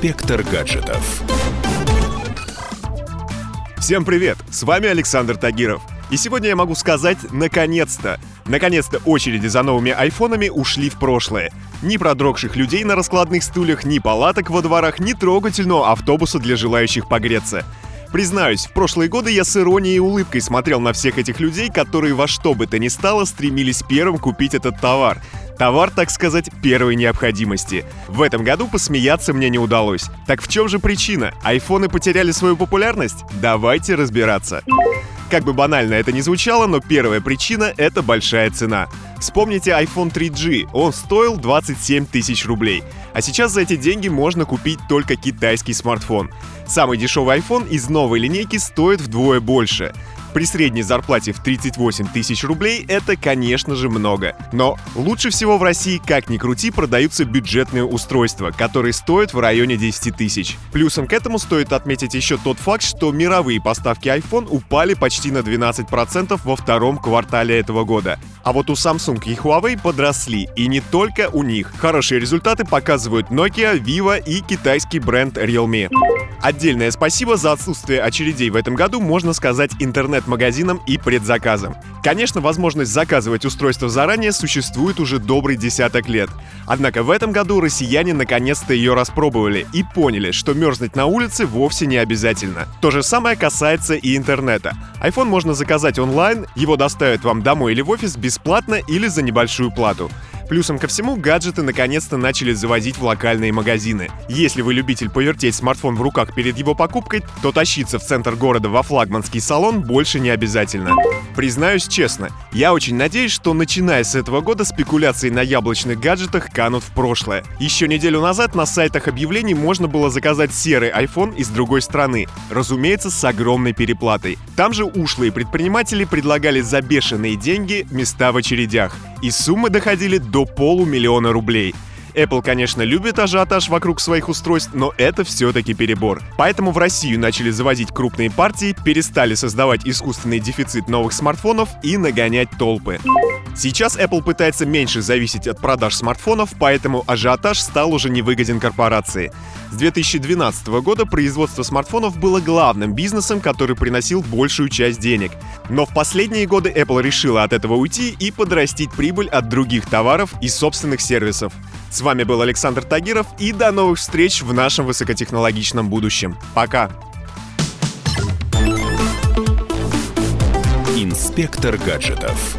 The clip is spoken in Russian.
Инспектор гаджетов. Всем привет! С вами Александр Тагиров. И сегодня я могу сказать «наконец-то». Наконец-то очереди за новыми айфонами ушли в прошлое. Ни продрогших людей на раскладных стульях, ни палаток во дворах, ни трогательного автобуса для желающих погреться. Признаюсь, в прошлые годы я с иронией и улыбкой смотрел на всех этих людей, которые во что бы то ни стало стремились первым купить этот товар. Товар, так сказать, первой необходимости. В этом году посмеяться мне не удалось. Так в чем же причина? Айфоны потеряли свою популярность? Давайте разбираться. Как бы банально это ни звучало, но первая причина — это большая цена. Вспомните iPhone 3G, он стоил 27 тысяч рублей. А сейчас за эти деньги можно купить только китайский смартфон. Самый дешевый iPhone из новой линейки стоит вдвое больше. При средней зарплате в 38 тысяч рублей это, конечно же, много. Но лучше всего в России, как ни крути, продаются бюджетные устройства, которые стоят в районе 10 тысяч. Плюсом к этому стоит отметить еще тот факт, что мировые поставки iPhone упали почти на 12% во втором квартале этого года. А вот у Samsung и Huawei подросли, и не только у них. Хорошие результаты показывают Nokia, Vivo и китайский бренд Realme. Отдельное спасибо за отсутствие очередей в этом году можно сказать интернет-магазинам и предзаказам. Конечно, возможность заказывать устройство заранее существует уже добрый десяток лет. Однако в этом году россияне наконец-то ее распробовали и поняли, что мерзнуть на улице вовсе не обязательно. То же самое касается и интернета. iPhone можно заказать онлайн, его доставят вам домой или в офис бесплатно или за небольшую плату. Плюсом ко всему, гаджеты наконец-то начали завозить в локальные магазины. Если вы любитель повертеть смартфон в руках перед его покупкой, то тащиться в центр города во флагманский салон больше не обязательно. Признаюсь честно, я очень надеюсь, что начиная с этого года спекуляции на яблочных гаджетах канут в прошлое. Еще неделю назад на сайтах объявлений можно было заказать серый iPhone из другой страны, разумеется, с огромной переплатой. Там же ушлые предприниматели предлагали за бешеные деньги места в очередях. И суммы доходили до полумиллиона рублей. Apple, конечно, любит ажиотаж вокруг своих устройств, но это все-таки перебор. Поэтому в Россию начали завозить крупные партии, перестали создавать искусственный дефицит новых смартфонов и нагонять толпы. Сейчас Apple пытается меньше зависеть от продаж смартфонов, поэтому ажиотаж стал уже невыгоден корпорации. С 2012 года производство смартфонов было главным бизнесом, который приносил большую часть денег. Но в последние годы Apple решила от этого уйти и подрастить прибыль от других товаров и собственных сервисов. С вами был Александр Тагиров и до новых встреч в нашем высокотехнологичном будущем. Пока! Инспектор гаджетов.